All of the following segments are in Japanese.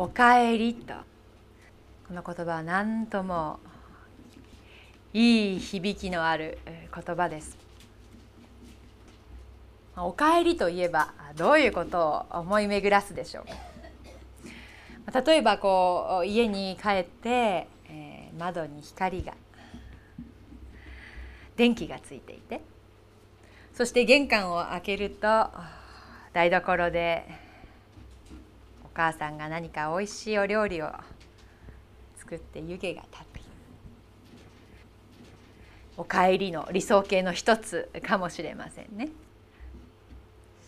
おかえりと。この言葉は何ともいい響きのある言葉です。おかえりといえばどういうことを思い巡らすでしょうか。例えばこう家に帰って、えー、窓に光が電気がついていてそして玄関を開けると台所で母さんが何かおいしいお料理を作って湯気が立っているおかえりの理想形の一つかもしれませんね。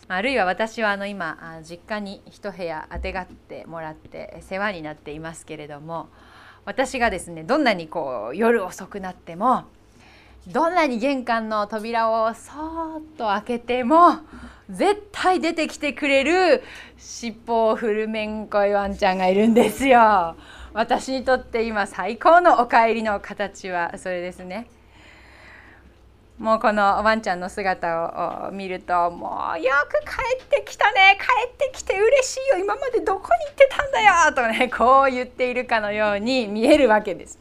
あるいは私はあの今実家に一部屋あてがってもらって世話になっていますけれども私がですねどんなにこう夜遅くなってもどんなに玄関の扉をそーっと開けても絶対出てきてくれる尻尾を振るめんこいワンちゃんがいるんですよ。私にとって今最高のお帰りの形はそれですね。もうこのワンちゃんの姿を見るともうよく帰ってきたね帰ってきて嬉しいよ今までどこに行ってたんだよとねこう言っているかのように見えるわけです。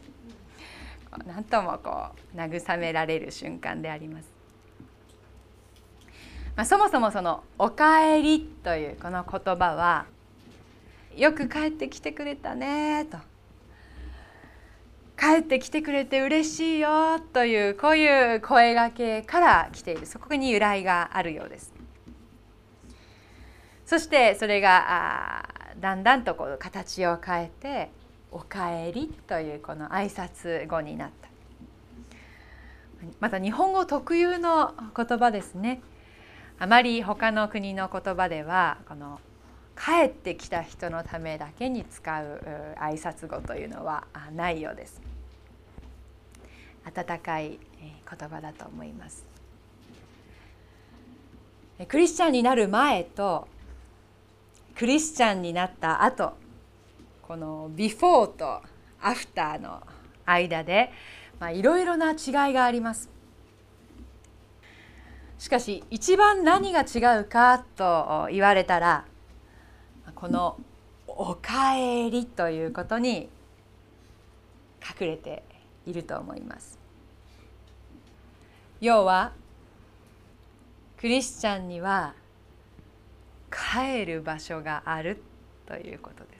なんともこう慰められる瞬間であります。まあ、そもそもその「おかえり」というこの言葉は「よく帰ってきてくれたね」と「帰ってきてくれて嬉しいよ」というこういう声がけから来ているそこに由来があるようです。そしてそれがだんだんとこう形を変えておかえりというこの挨拶語になった。また日本語特有の言葉ですね。あまり他の国の言葉ではこの帰ってきた人のためだけに使う挨拶語というのはないようです。温かい言葉だと思います。クリスチャンになる前とクリスチャンになった後このビフォーとアフターの間でいろいろな違いがあります。しかし一番何が違うかと言われたらこの「おかえり」ということに隠れていると思います。要はクリスチャンには帰る場所があるということです。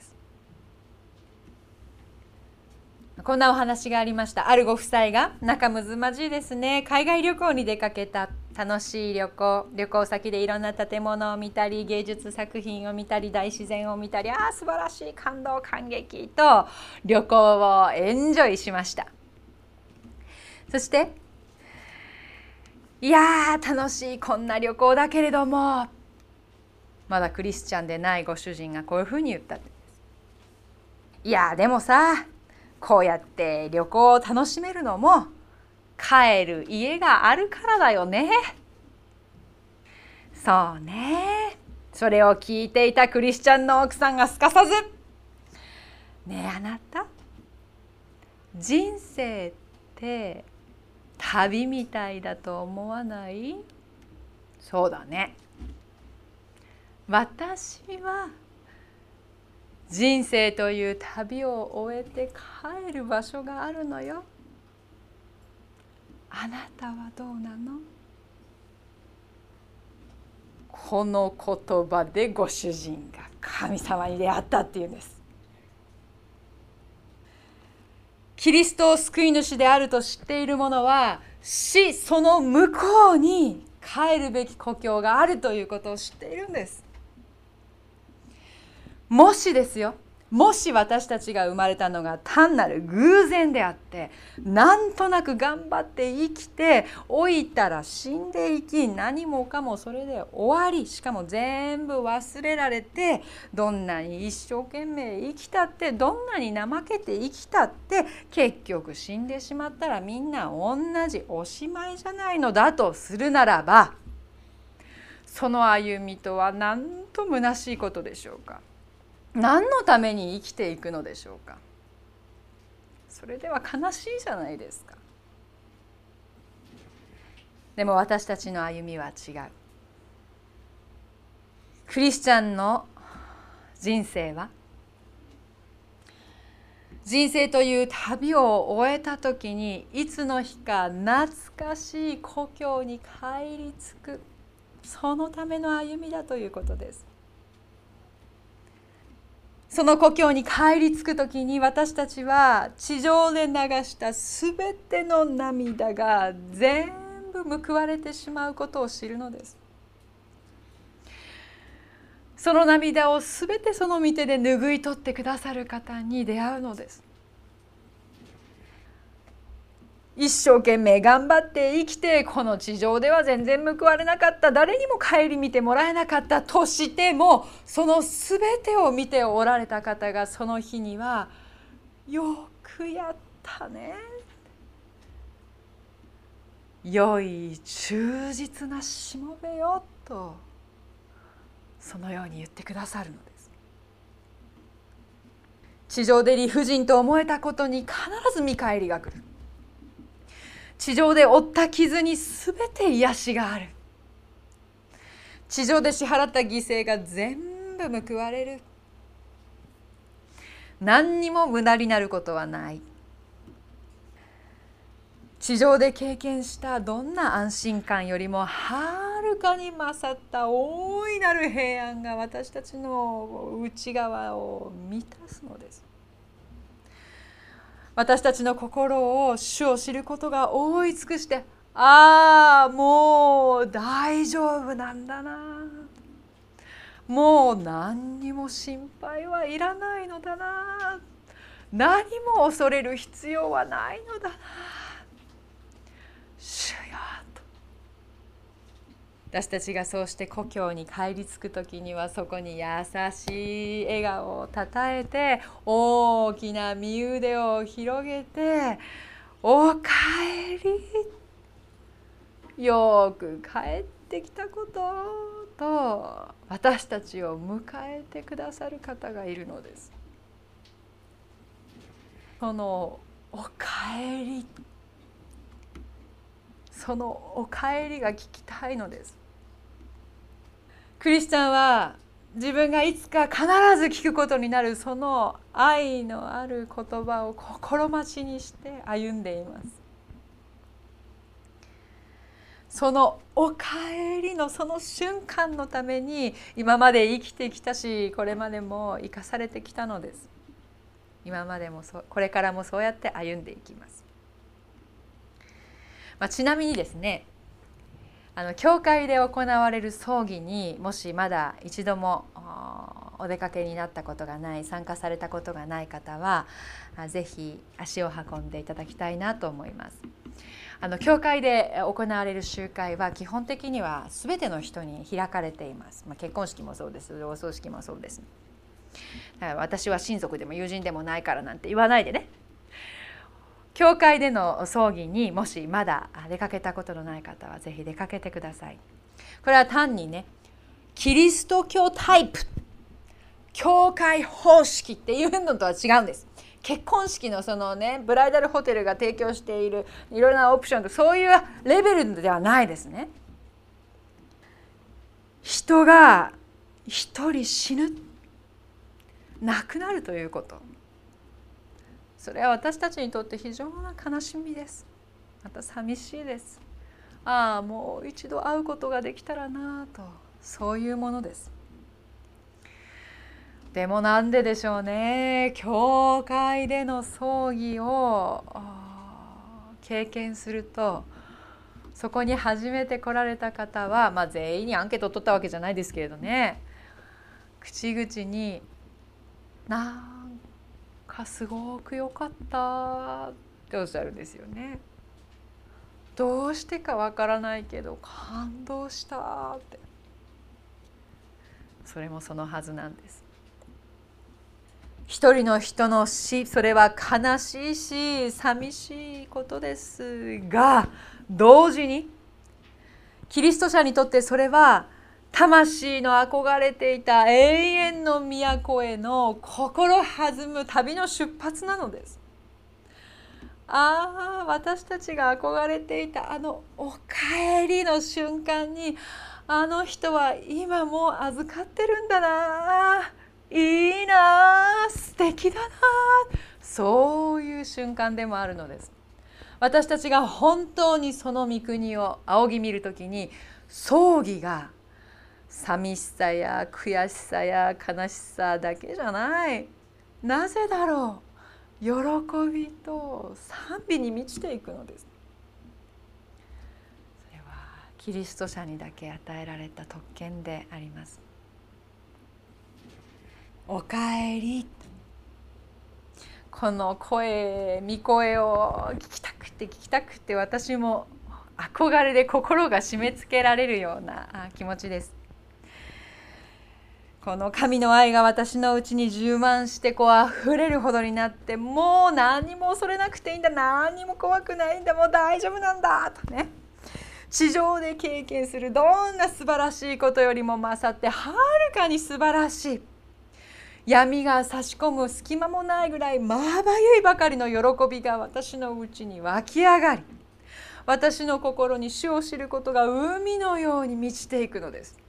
こんなお話がありました。あるご夫妻が仲睦まじいですね。海外旅行に出かけた。楽しい旅行。旅行先でいろんな建物を見たり芸術作品を見たり大自然を見たり。ああ素晴らしい感動感激。と旅行をエンジョイしました。そしていやー楽しい。こんな旅行だけれどもまだクリスチャンでないご主人がこういうふうに言ったいやでもさこうやって旅行を楽しめるのも帰る家があるからだよね。そうね。それを聞いていたクリスチャンの奥さんがすかさず「ねえあなた？人生って旅みたいだと思わない？そうだね。私は人生という旅を終えて帰る場所があるのよ。あなたはどうなの？この言葉でご主人が神様に出会ったっていうんです。キリストを救い主であると知っている者は死その向こうに帰るべき故郷があるということを知っているんです。もしですよもし私たちが生まれたのが単なる偶然であってなんとなく頑張って生きて老いたら死んでいき何もかもそれで終わりしかも全部忘れられてどんなに一生懸命生きたってどんなに怠けて生きたって結局死んでしまったらみんな同じおしまいじゃないのだとするならばその歩みとはなんと虚しいことでしょうか。何のために生きていくのでしょうか？それでは悲しいじゃないですか。でも私たちの歩みは違う。クリスチャンの人生は？人生という旅を終えた時にいつの日か懐かしい故郷に帰り着く。そのための歩みだということです。その故郷に帰り着く時に私たちは地上で流した全ての涙が全部報われてしまうことを知るのです。その涙を全てその御手で拭い取ってくださる方に出会うのです。一生懸命頑張って生きてこの地上では全然報われなかった。誰にも顧みてもらえなかったとしてもその全てを見ておられた方がその日には「よくやったね」「良い忠実なしもべよ」とそのように言ってくださるのです。地上で理不尽と思えたことに必ず見返りが来る。地上で負った傷に全て癒しがある。地上で支払った犠牲が全部報われる。何にも無駄になることはない。地上で経験したどんな安心感よりもはるかに勝った大いなる平安が私たちの内側を満たすのです。私たちの心を主を知ることが覆い尽くしてああもう大丈夫なんだな。もう何にも心配はいらないのだな。何も恐れる必要はないのだな。主よ。私たちがそうして故郷に帰り着く時にはそこに優しい笑顔をたたえて大きな身腕を広げて「おかえり」よく帰ってきたことと私たちを迎えてくださる方がいるのです。その「おかえり」そのお帰りが聞きたいのですクリスチャンは自分がいつか必ず聞くことになるその愛のある言葉を心待ちにして歩んでいます。そのおかえりのその瞬間のために今まで生きてきたしこれまでも生かされてきたのです。今までもそこれからもそうやって歩んでいきます。まあ、ちなみにですねあの教会で行われる葬儀にもしまだ一度もお出かけになったことがない参加されたことがない方は是非足を運んでいただきたいなと思います。あの教会で行われる集会は基本的には全ての人に開かれています。まあ、結婚式もそうですお葬式もそうです。私は親族でも友人でもないからなんて言わないでね教会での葬儀にもしまだ出かけたことのない方はぜひ出かけてください。これは単にねキリスト教タイプ教会方式っていうのとは違うんです。結婚式のそのねブライダルホテルが提供しているいろいろなオプションとそういうレベルではないですね。人が一人死ぬ亡くなるということそれは私たちにとって非常な悲しみです。また寂しいです。ああもう一度会うことができたらなと。そういうものです。でもなんででしょうね。教会での葬儀を経験するとそこに初めて来られた方は、まあ、全員にアンケートを取ったわけじゃないですけれどね。口々に「なかすごく良かったっておっしゃるんですよね。どうしてかわからないけど感動したってそれもそのはずなんです。一人の人の死それは悲しいし寂しいことですが同時にキリスト者にとってそれは魂の憧れていた永遠の都への心弾む旅の出発なのです。ああ私たちが憧れていたあのおかえりの瞬間にあの人は今も預かってるんだな。いいな。素敵だな。そういう瞬間でもあるのです。私たちが本当にその御国を仰ぎ見る時に葬儀が寂しさや悔しさや悲しさだけじゃない。なぜだろう。喜びと賛美に満ちていくのです。それはキリスト者にだけ与えられた特権であります。おかえり。この声御声を聞きたくて聞きたくて私も憧れで心が締め付けられるような気持ちです。この神の愛が私のうちに充満してこう溢れるほどになってもう何も恐れなくていいんだ。何も怖くないんだ。もう大丈夫なんだ。とね。地上で経験するどんな素晴らしいことよりも勝ってはるかに素晴らしい。闇が差し込む隙間もないぐらいまばゆいばかりの喜びが私のうちに湧き上がり私の心に主を知ることが海のように満ちていくのです。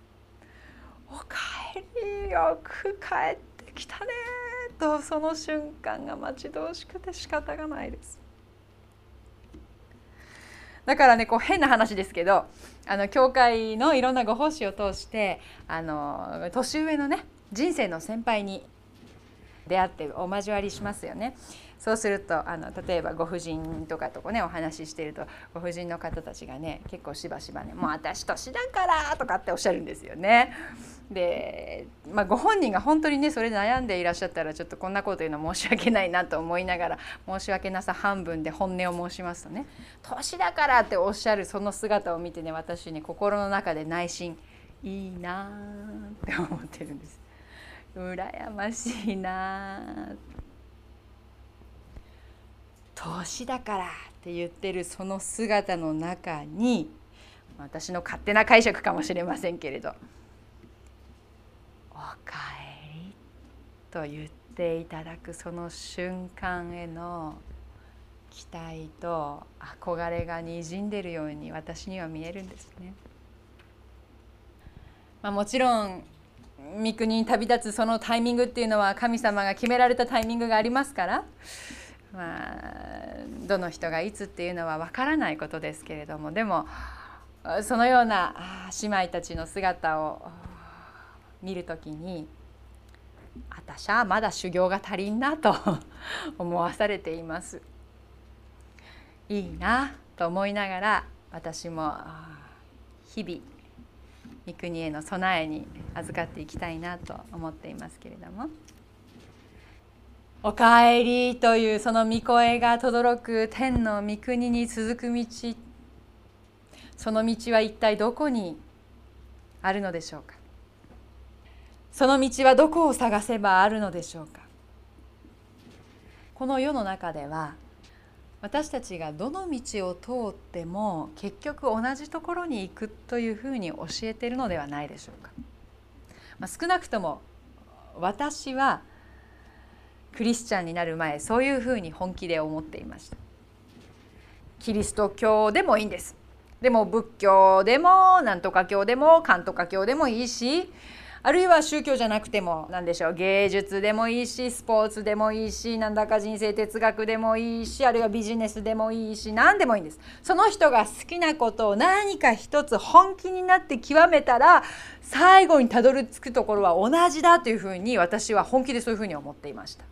おかえりよく帰ってきたねとその瞬間が待ち遠しくて仕方がないですだからねこう変な話ですけどあの教会のいろんなご奉仕を通してあの年上のね人生の先輩に出会ってお交わりしますよね。そうするとあの例えばご婦人とかとこねお話ししてるとご婦人の方たちがね結構しばしばね「もう私年だから」とかっておっしゃるんですよね。で、まあ、ご本人が本当にねそれで悩んでいらっしゃったらちょっとこんなこと言うの申し訳ないなと思いながら申し訳なさ半分で本音を申しますとね「年だから」っておっしゃるその姿を見てね私に心の中で内心いいなって思ってるんです。羨ましいな年だからって言ってるその姿の中に私の勝手な解釈かもしれませんけれど「おかえり」と言っていただくその瞬間への期待と憧れがにじんでるように私には見えるんですね。まあ、もちろん三国に旅立つそのタイミングっていうのは神様が決められたタイミングがありますからまあ、どの人がいつっていうのはわからないことですけれどもでもそのような姉妹たちの姿を見る時に私はまだ修行が足りんなと思わされています。いいなと思いながら私も日々三国への備えに預かっていきたいなと思っていますけれども。おかえりというその御声が轟く天の御国に続く道。その道は一体どこにあるのでしょうか。その道はどこを探せばあるのでしょうか。この世の中では私たちがどの道を通っても結局同じところに行くというふうに教えているのではないでしょうか、まあ、少なくとも私はクリスチャンになる前そういうふうに本気で思っていました。キリスト教でもいいんです。でも仏教でも何とか教でも勘とか教でもいいしあるいは宗教じゃなくても何でしょう芸術でもいいしスポーツでもいいしなんだか人生哲学でもいいしあるいはビジネスでもいいし何でもいいんです。その人が好きなことを何か一つ本気になって極めたら最後にたどり着くところは同じだというふうに私は本気でそういうふうに思っていました。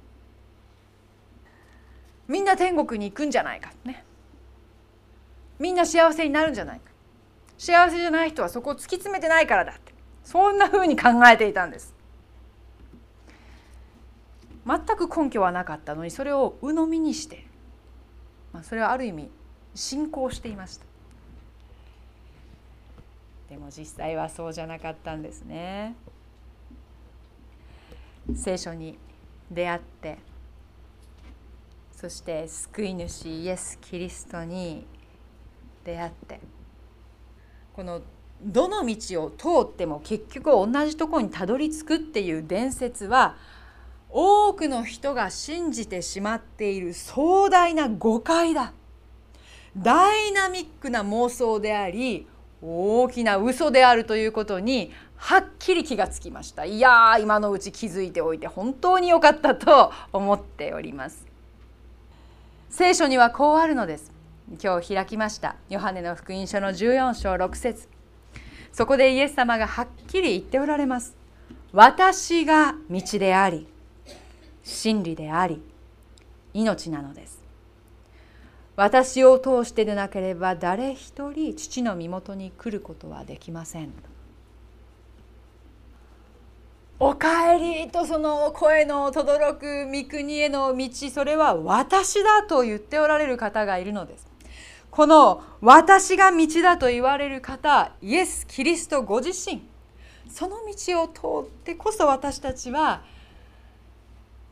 みんな天国に行くんじゃないかね。みんな幸せになるんじゃないか。幸せじゃない人はそこを突き詰めてないからだって。そんなふうに考えていたんです。全く根拠はなかったのにそれを鵜呑みにして、まあ、それはある意味信仰していました。でも実際はそうじゃなかったんですね。聖書に出会ってそして救い主イエス・キリストに出会ってこのどの道を通っても結局同じとこにたどり着くっていう伝説は多くの人が信じてしまっている壮大な誤解だ。ダイナミックな妄想であり大きな嘘であるということにはっきり気がつきました。いやー今のうち気づいておいて本当に良かったと思っております。聖書にはこうあるのです。今日開きました。ヨハネの福音書の14章6節。そこでイエス様がはっきり言っておられます。私が道であり真理であり命なのです。私を通してでなければ誰一人父の身元に来ることはできません。おかえりとその声の轟く御国への道それは私だと言っておられる方がいるのです。この私が道だと言われる方イエス・キリストご自身。その道を通ってこそ私たちは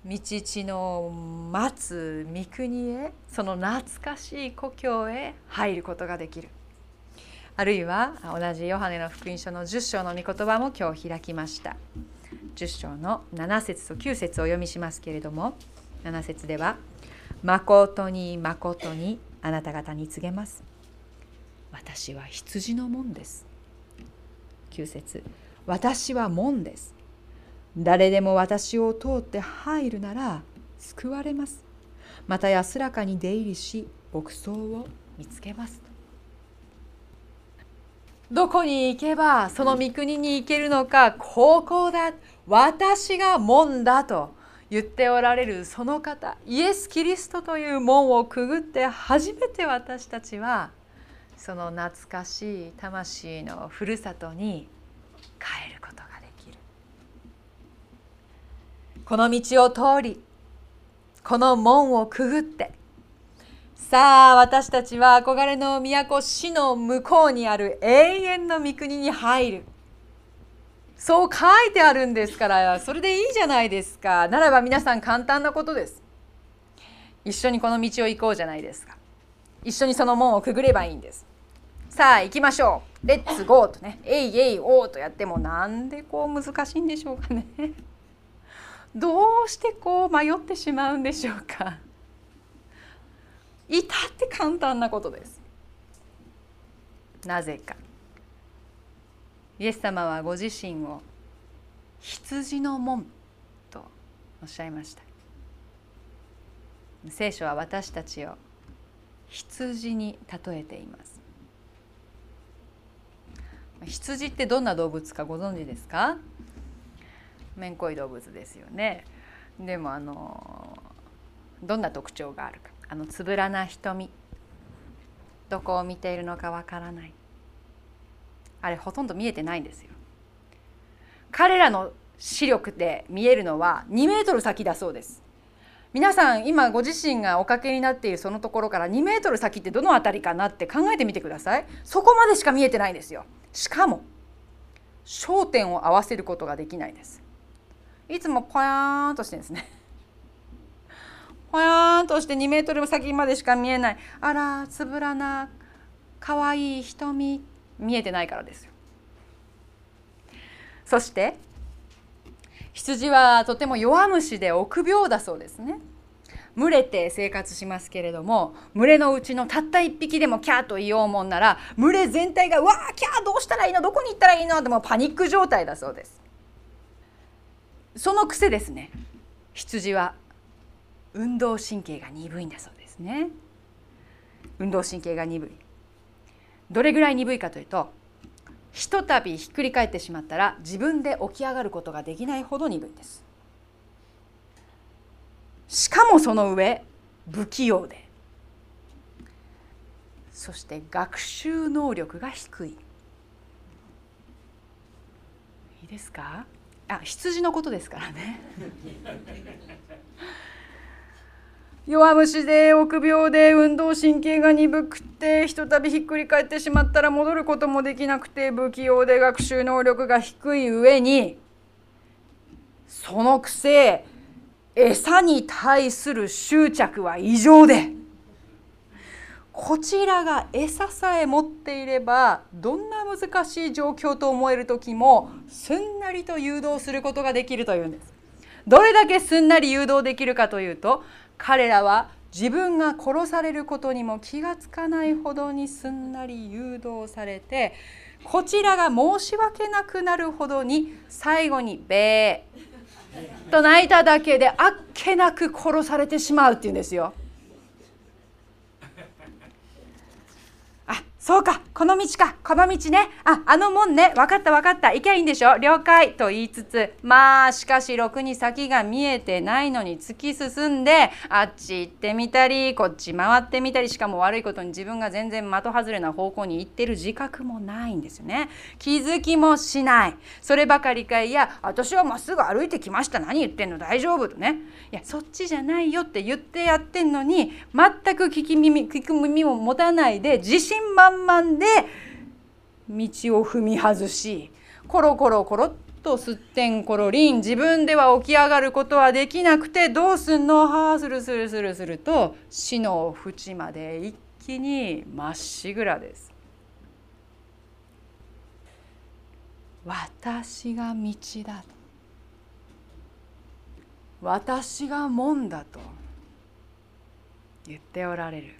道地の待つ御国へその懐かしい故郷へ入ることができる。あるいは同じヨハネの福音書の10章の御言葉も今日開きました。10章の7節と9節をお読みしますけれども7節では「誠に誠にあなた方に告げます」「私は羊の門です」9節私は門です」誰でも私を通って入るなら救われます。また安らかに出入りし牧草を見つけます。どこに行けばその御国に行けるのかここだ。私が門だと言っておられるその方イエス・キリストという門をくぐって初めて私たちはその懐かしい魂のふるさとに帰ることができる。この道を通りこの門をくぐってさあ私たちは憧れの都死の向こうにある永遠の御国に入る。そう書いてあるんですからそれでいいじゃないですか。ならば皆さん簡単なことです。一緒にこの道を行こうじゃないですか。一緒にその門をくぐればいいんです。さあ行きましょう。レッツゴーとね。えいえいおーとやってもなんでこう難しいんでしょうかね。どうしてこう迷ってしまうんでしょうか。至って簡単なことです。なぜか。イエス様はご自身を羊の門とおっしゃいました。聖書は私たちを羊に例えています。羊ってどんな動物かご存知ですか？めんこい動物ですよね。でもあのどんな特徴があるか。あのつぶらな瞳。どこを見ているのかわからない。あれほとんど見えてないんですよ。彼らの視力で見えるのは2メートル先だそうです。皆さん今ご自身がおかけになっているそのところから2メートル先ってどの辺りかなって考えてみてください。そこまでしか見えてないんですよ。しかも焦点を合わせることができないです。いつもポヤーンとしてるんですね。ぽやーんとして2メートル先までしか見えない。あらつぶらなかわいい瞳。見えてないからですよ。そして羊はとても弱虫で臆病だそうですね。群れて生活しますけれども群れのうちのたった1匹でもキャーと言おうもんなら群れ全体が「わあキャーどうしたらいいの？どこに行ったらいいの?」ってもうパニック状態だそうです。その癖ですね。羊は運動神経が鈍いんだそうですね。運動神経が鈍い。どれぐらい鈍いかというとひとたびひっくり返ってしまったら自分で起き上がることができないほど鈍いんです。しかもその上不器用で。そして学習能力が低い。いいですか？あ羊のことですからね。弱虫で臆病で運動神経が鈍くてひとたびひっくり返ってしまったら戻ることもできなくて不器用で学習能力が低い上にそのくせ餌に対する執着は異常でこちらが餌さえ持っていればどんな難しい状況と思える時もすんなりと誘導することができるというんです。どれだけすんなり誘導できるかというと彼らは自分が殺されることにも気がつかないほどにすんなり誘導されてこちらが申し訳なくなるほどに最後に「べー」と泣いただけであっけなく殺されてしまうっていうんですよ。あそうかこの道かこの道ね。ああの門ね。分かった分かった。行きゃいいんでしょ？了解。と言いつつ。まあしかしろくに先が見えてないのに突き進んであっち行ってみたりこっち回ってみたりしかも悪いことに自分が全然的外れな方向に行ってる自覚もないんですよね。気づきもしない。そればかりかいや私はまっすぐ歩いてきました。何言ってんの？大丈夫とね。いやそっちじゃないよって言ってやってんのに全く聞き耳聞く耳も持たないで自信満々で道を踏み外しコロコロコロっとすってんころりん自分では起き上がることはできなくてどうすんの？はあするするするすると死の淵まで一気にまっしぐらです。私が道だと。私が門だと言っておられる。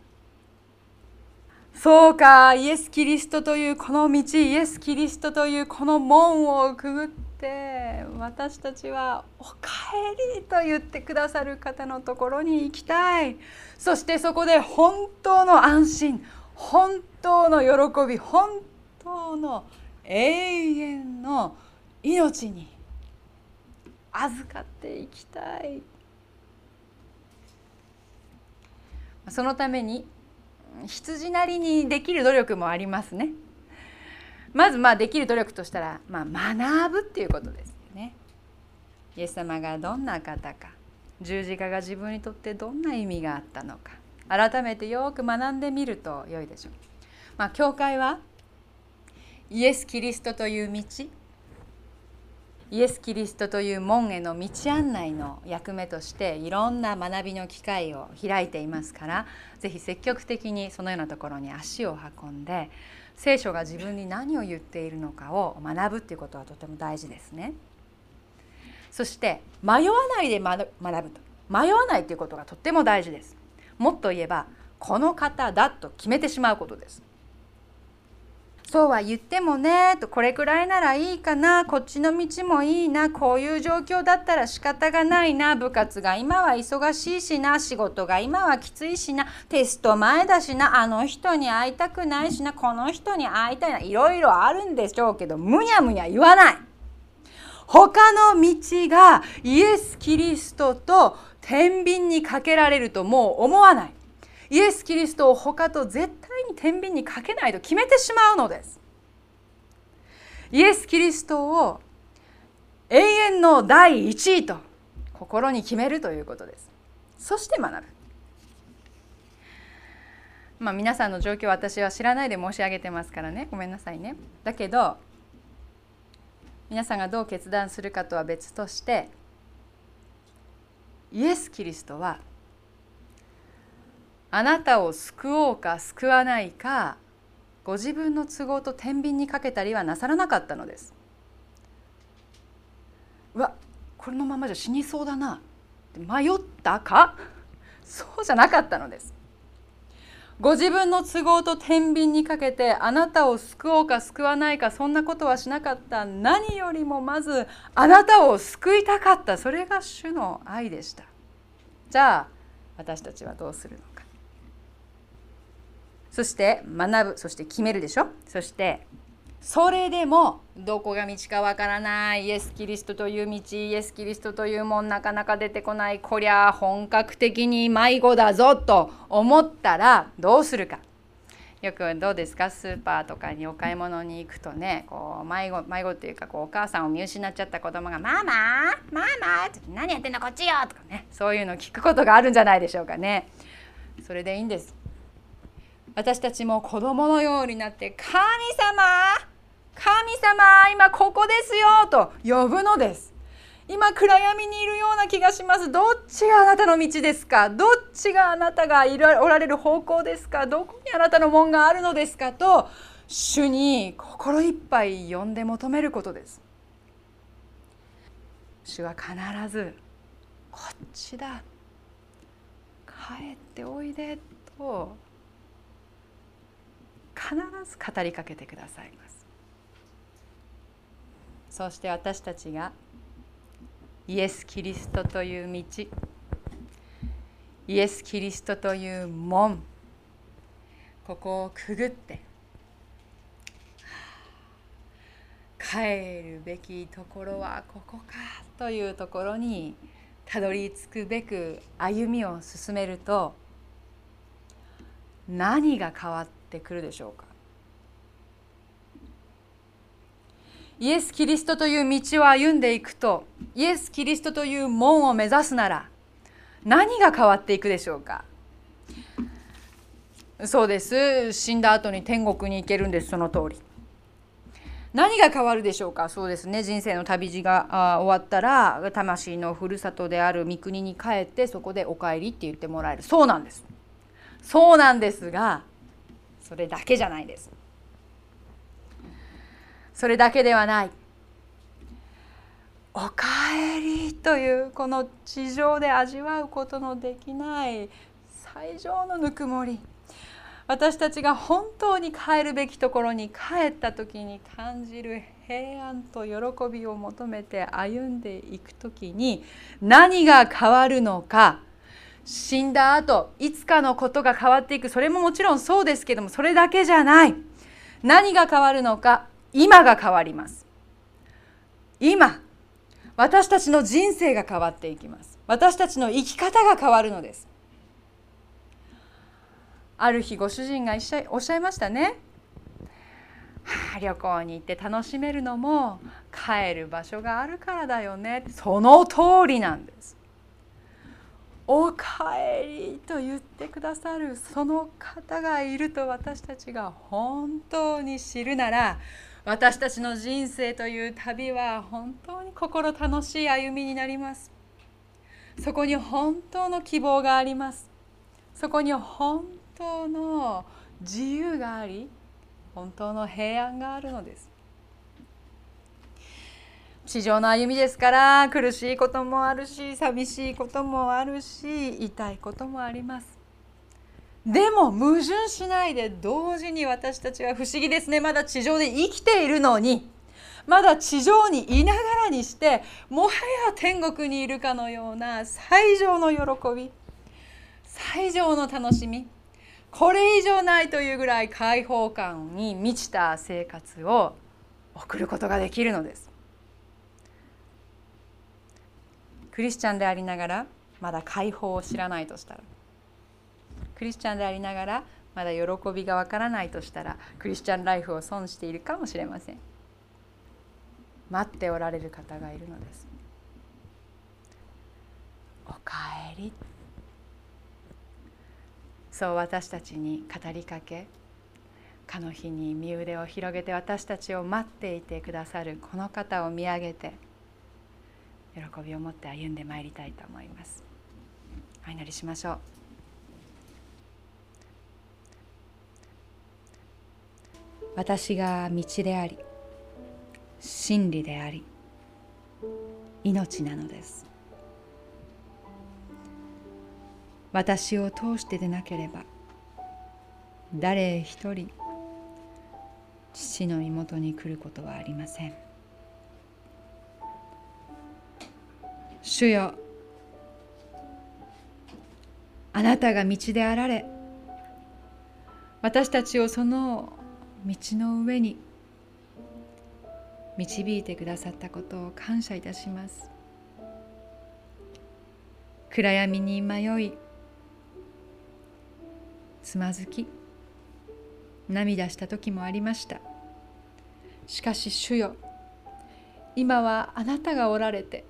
そうかイエス・キリストというこの道イエス・キリストというこの門をくぐって私たちは「おかえり」と言ってくださる方のところに行きたい。そしてそこで本当の安心本当の喜び本当の永遠の命に預かっていきたい。そのために羊なりにできる努力もありますね。まずまあできる努力としたら、まあ、学ぶっていうことですよね。イエス様がどんな方か十字架が自分にとってどんな意味があったのか改めてよく学んでみると良いでしょう。まあ、教会はイエス・キリストという道イエス・キリストという門への道案内の役目としていろんな学びの機会を開いていますから是非積極的にそのようなところに足を運んで聖書が自分に何を言っているのかを学ぶっていうことはとても大事ですね。そして迷わないで学ぶと迷わないということがとっても大事です。もっと言えばこの方だと決めてしまうことです。そうは言ってもねとこれくらいならいいかなこっちの道もいいなこういう状況だったら仕方がないな部活が今は忙しいしな仕事が今はきついしなテスト前だしなあの人に会いたくないしなこの人に会いたいないろいろあるんでしょうけどむにゃむにゃ言わない。他の道がイエス・キリストと天秤にかけられるともう思わない。イエス・キリストを他と絶対に天秤にかけないと決めてしまうのです。イエス・キリストを永遠の第一位と心に決めるということです。そして学ぶ。まあ皆さんの状況私は知らないで申し上げてますからねごめんなさいね。だけど皆さんがどう決断するかとは別としてイエス・キリストはあなたを救おうか救わないかご自分の都合と天秤にかけたりはなさらなかったのです。うわこのままじゃ死にそうだな。迷ったか？そうじゃなかったのです。ご自分の都合と天秤にかけてあなたを救おうか救わないかそんなことはしなかった。何よりもまずあなたを救いたかった。それが主の愛でした。じゃあ私たちはどうするのか。そして学ぶそして決めるでしょ？そしてそれでもどこが道かわからない。イエス・キリストという道。イエス・キリストというもんなかなか出てこない。こりゃ本格的に迷子だぞと思ったらどうするか。よくどうですか？スーパーとかにお買い物に行くとねこう迷子迷子っていうかこうお母さんを見失っちゃった子供が「ママママ何やってんのこっちよ」とかねそういうの聞くことがあるんじゃないでしょうかね。それでいいんです。私たちも子供のようになって「神様神様今ここですよ」と呼ぶのです。今暗闇にいるような気がします。どっちがあなたの道ですか？どっちがあなたがいらおられる方向ですか？どこにあなたの門があるのですかと主に心いっぱい呼んで求めることです。主は必ずこっちだ。帰っておいでと必ず語りかけてくださいます。そして私たちがイエス・キリストという道イエス・キリストという門ここをくぐって帰るべきところはここかというところにたどり着くべく歩みを進めると何が変わっててくるでしょうか。イエス・キリストという道を歩んでいくとイエス・キリストという門を目指すなら何が変わっていくでしょうか。そうです。死んだ後に天国に行けるんですその通り。何が変わるでしょうか。そうですね。人生の旅路が終わったら魂のふるさとである三国に帰ってそこでお帰りって言ってもらえる。そうなんです。そうなんですがそれだけじゃないです。それだけではない。おかえりというこの地上で味わうことのできない最上のぬくもり。私たちが本当に帰るべきところに帰った時に感じる平安と喜びを求めて歩んでいく時に何が変わるのか。死んだ後いつかのことが変わっていく。それももちろんそうですけどもそれだけじゃない。何が変わるのか今が変わります。今私たちの人生が変わっていきます。私たちの生き方が変わるのです。ある日ご主人がおっしゃいましたね、はあ、旅行に行って楽しめるのも帰る場所があるからだよね。その通りなんです。おかえりと言ってくださるその方がいると私たちが本当に知るなら私たちの人生という旅は本当に心楽しい歩みになります。そこに本当の希望があります。そこに本当の自由があり本当の平安があるのです。地上の歩みですから苦しいこともあるし寂しいこともあるし痛いこともあります。でも矛盾しないで同時に私たちは不思議ですね。まだ地上で生きているのにまだ地上にいながらにしてもはや天国にいるかのような最上の喜び最上の楽しみこれ以上ないというぐらい開放感に満ちた生活を送ることができるのです。クリスチャンでありながらまだ解放を知らないとしたら。クリスチャンでありながらまだ喜びがわからないとしたらクリスチャンライフを損しているかもしれません。待っておられる方がいるのです。おかえり。そう私たちに語りかけかの日に身腕を広げて私たちを待っていてくださるこの方を見上げて喜びを持って歩んでまいりたいと思います。お祈りしましょう。私が道であり真理であり命なのです。私を通してでなければ誰一人父の妹に来ることはありません。主よ。あなたが道であられ。私たちをその道の上に。導いてくださったことを感謝いたします。暗闇に迷い。つまずき。涙した時もありました。しかし主よ今はあなたがおられて。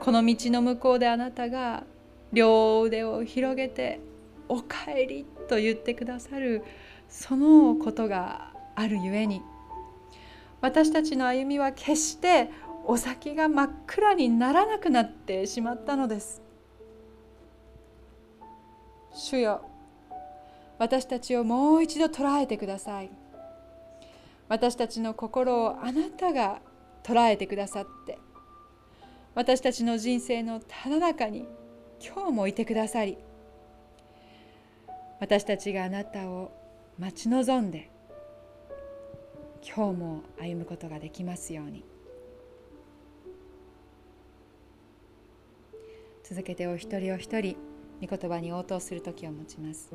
この道の向こうであなたが両腕を広げて「おかえり」と言ってくださるそのことがあるゆえに私たちの歩みは決してお先が真っ暗にならなくなってしまったのです。主よ私たちをもう一度捉えてください。私たちの心をあなたが捉えてくださって。私たちの人生のただ中に今日もいてくださり私たちがあなたを待ち望んで今日も歩むことができますように続けてお一人お一人御言葉に応答する時を持ちます。